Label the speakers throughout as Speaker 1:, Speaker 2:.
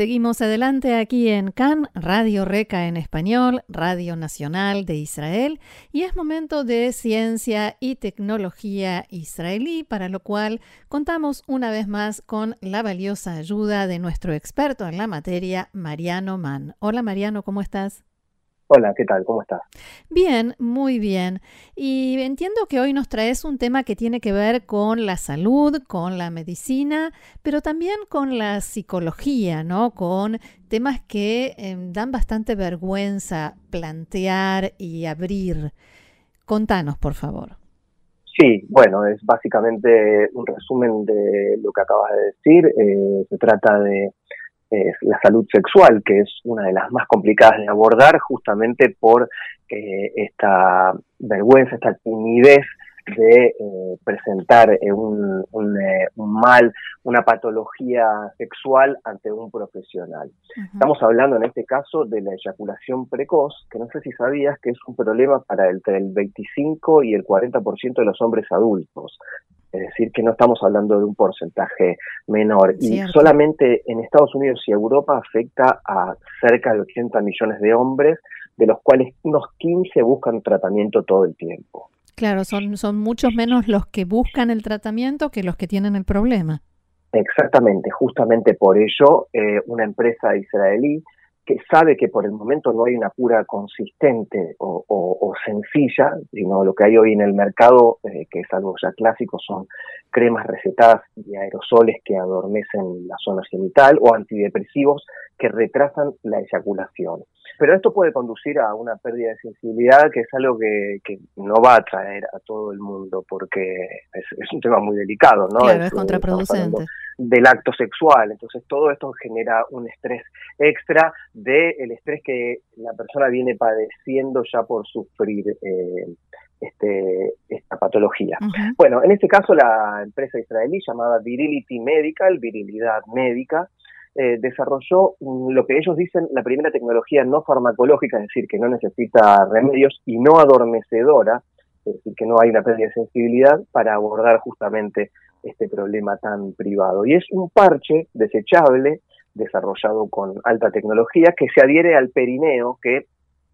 Speaker 1: Seguimos adelante aquí en CAN, Radio Reca en español, Radio Nacional de Israel, y es momento de ciencia y tecnología israelí, para lo cual contamos una vez más con la valiosa ayuda de nuestro experto en la materia, Mariano Mann. Hola Mariano, ¿cómo estás?
Speaker 2: Hola, ¿qué tal? ¿Cómo estás?
Speaker 1: Bien, muy bien. Y entiendo que hoy nos traes un tema que tiene que ver con la salud, con la medicina, pero también con la psicología, ¿no? Con temas que em, dan bastante vergüenza plantear y abrir. Contanos, por favor.
Speaker 2: Sí, bueno, es básicamente un resumen de lo que acabas de decir. Eh, se trata de es la salud sexual, que es una de las más complicadas de abordar justamente por eh, esta vergüenza, esta timidez de eh, presentar eh, un, mal, una patología sexual ante un profesional. Estamos hablando en este caso de la eyaculación precoz, que no sé si sabías que es un problema para entre el 25 y el 40% de los hombres adultos. Es decir, que no estamos hablando de un porcentaje menor. Y solamente en Estados Unidos y Europa afecta a cerca de 80 millones de hombres, de los cuales unos 15 buscan tratamiento todo el tiempo.
Speaker 1: Claro, son, son muchos menos los que buscan el tratamiento que los que tienen el problema.
Speaker 2: Exactamente, justamente por ello eh, una empresa israelí que sabe que por el momento no hay una cura consistente o, sencilla, sino lo que hay hoy en el mercado, eh, que es algo ya clásico, son cremas recetadas y aerosoles que adormecen la zona genital o antidepresivos que retrasan la eyaculación. Pero esto puede conducir a una pérdida de sensibilidad, que es algo que, no va a atraer a todo el mundo, porque es, un tema muy delicado, ¿no?
Speaker 1: Claro, es, contraproducente.
Speaker 2: Del acto sexual. Entonces, todo esto genera un estrés extra del estrés que la persona viene padeciendo ya por sufrir. Eh, este, esta patología. Bueno, en este caso la empresa israelí llamada Virility Medical, virilidad médica, eh, desarrolló lo que ellos dicen la primera tecnología no farmacológica, es decir, que no necesita remedios y no adormecedora, es decir, que no hay una pérdida de sensibilidad para abordar justamente este problema tan privado. Y es un parche desechable desarrollado con alta tecnología que se adhiere al perineo, que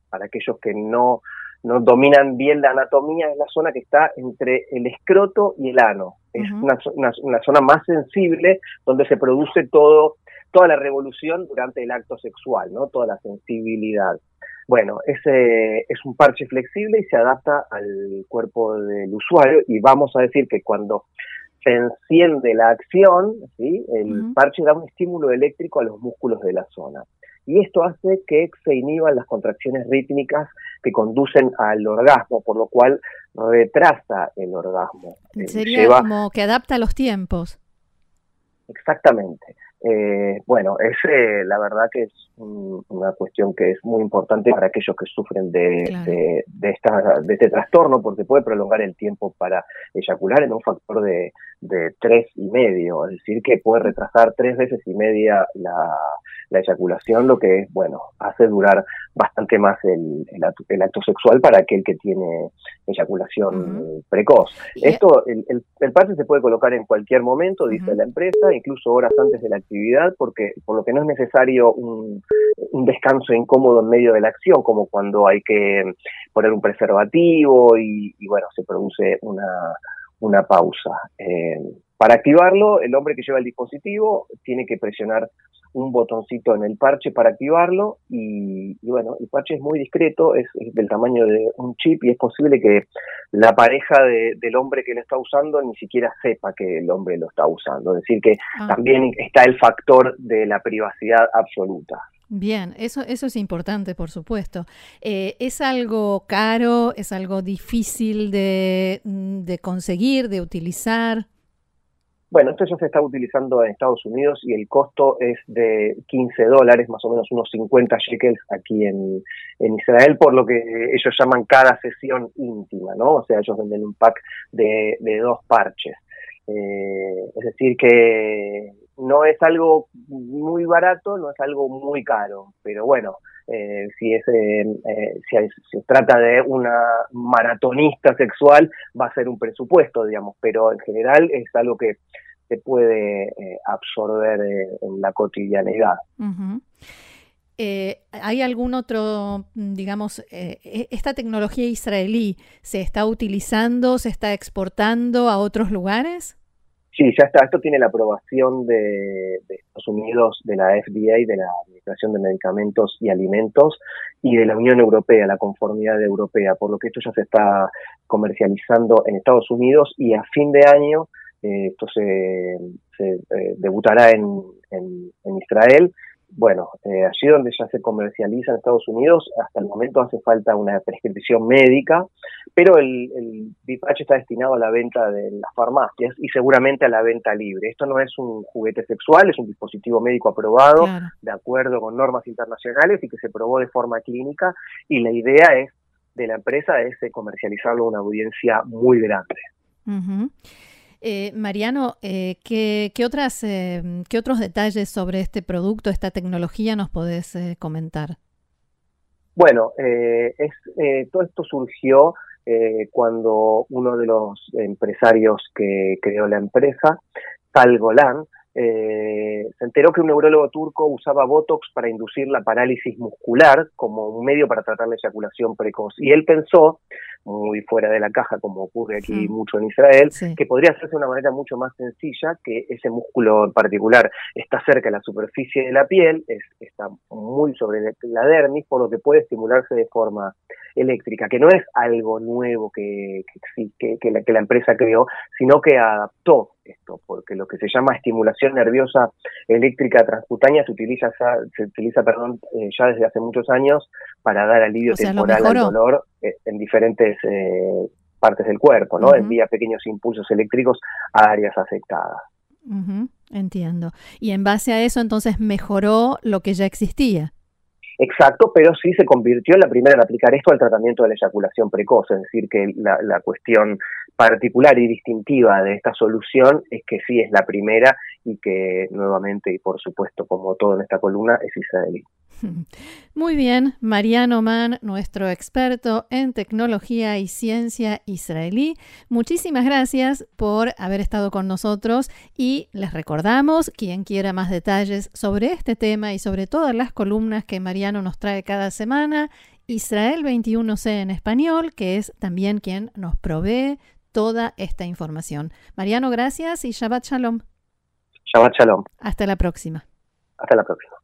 Speaker 2: para aquellos que no, no dominan bien la anatomía es la zona que está entre el escroto y el ano. Es una, una, zona más sensible donde se produce todo toda la revolución durante el acto sexual, ¿no? Toda la sensibilidad. Bueno, ese es un parche flexible y se adapta al cuerpo del usuario y vamos a decir que cuando se enciende la acción, ¿sí? el parche da un estímulo eléctrico a los músculos de la zona. Y esto hace que se inhiban las contracciones rítmicas que conducen al orgasmo, por lo cual retrasa el orgasmo.
Speaker 1: Sería como que adapta a los tiempos.
Speaker 2: Exactamente. Eh, bueno, es eh, la verdad que es una cuestión que es muy importante para aquellos que sufren de, de, esta, de este trastorno, porque puede prolongar el tiempo para eyacular en un factor de, de tres y medio, es decir, que puede retrasar tres veces y media la, la eyaculación, lo que, bueno, hace durar bastante más el, el, acto sexual para aquel que tiene eyaculación precoz. Esto, el, el, el se puede colocar en cualquier momento, dice la empresa, incluso horas antes de la actividad, porque por lo que no es necesario un, un descanso incómodo en medio de la acción, como cuando hay que poner un preservativo y, y bueno, se produce una, una pausa. Eh, para activarlo, el hombre que lleva el dispositivo tiene que presionar un botoncito en el parche para activarlo y, bueno, el parche es muy discreto, es, del tamaño de un chip y es posible que la pareja del hombre que lo está usando ni siquiera sepa que el hombre lo está usando. Es decir, que ah. también está el factor de la privacidad absoluta.
Speaker 1: Bien, eso, eso es importante, por supuesto. Eh, ¿Es algo caro? ¿Es algo difícil de, de conseguir, de utilizar?
Speaker 2: Bueno, esto ya se está utilizando en Estados Unidos y el costo es de 15 dólares, más o menos unos 50 shekels aquí en, Israel, por lo que ellos llaman cada sesión íntima, ¿no? O sea, ellos venden un pack de, dos parches. Eh, es decir, que no es algo muy barato, no es algo muy caro, pero bueno, eh, si, es, si, se trata de una maratonista sexual, va a ser un presupuesto, digamos, pero en general es algo que se puede absorber en la cotidianidad.
Speaker 1: ¿Hay algún otro, digamos, e, esta tecnología israelí se está utilizando, se está exportando a otros lugares?
Speaker 2: Sí, ya está. Esto tiene la aprobación de, Estados Unidos, de la FDA, de la Administración de Medicamentos y Alimentos, y de la Unión Europea, la conformidad europea, por lo que esto ya se está comercializando en Estados Unidos y a fin de año eh, esto se, eh, debutará en, en Israel bueno, eh, allí donde ya se comercializa en Estados Unidos, hasta el momento hace falta una prescripción médica, pero el, el está destinado a la venta de las farmacias y seguramente a la venta libre. Esto no es un juguete sexual, es un dispositivo médico aprobado de acuerdo con normas internacionales y que se probó de forma clínica y la idea es de la empresa es comercializarlo a una audiencia muy grande.
Speaker 1: Eh, Mariano, eh, ¿qué, otras, eh, ¿qué otros detalles sobre este producto, esta tecnología nos podés comentar?
Speaker 2: Bueno, es, todo esto surgió cuando uno de los empresarios que creó la empresa, Tal Golan, se enteró que un neurólogo turco usaba Botox para inducir la parálisis muscular como un medio para tratar la eyaculación precoz. Y él pensó muy fuera de la caja, como ocurre aquí mucho en Israel, que podría hacerse de una manera mucho más sencilla, que ese músculo en particular. Está cerca de la superficie de la piel, es, está muy sobre la dermis, por lo que puede estimularse de forma eléctrica, que no es algo nuevo que, que, que, la, que la empresa creó, sino que adaptó esto, porque lo que se llama estimulación nerviosa eléctrica transcutánea se utiliza, se utiliza perdón, eh, ya desde hace muchos años para dar alivio temporal al dolor eh, en diferentes eh, partes del cuerpo, ¿no? Envía pequeños impulsos eléctricos a áreas afectadas.
Speaker 1: Entiendo. Y en base a eso, entonces mejoró lo que ya existía
Speaker 2: exacto, pero sí se convirtió en la primera en aplicar esto al tratamiento de la eyaculación precoz, es decir, que la, cuestión particular y distintiva de esta solución es que sí es la primera y que nuevamente y por supuesto como todo en esta columna es israelí.
Speaker 1: Muy bien, Mariano Mann, nuestro experto en tecnología y ciencia israelí. Muchísimas gracias por haber estado con nosotros y les recordamos, quien quiera más detalles sobre este tema y sobre todas las columnas que Mariano nos trae cada semana, Israel 21C en español, que es también quien nos provee toda esta información. Mariano, gracias y Shabbat Shalom.
Speaker 2: Shabbat Shalom.
Speaker 1: Hasta la próxima.
Speaker 2: Hasta la próxima.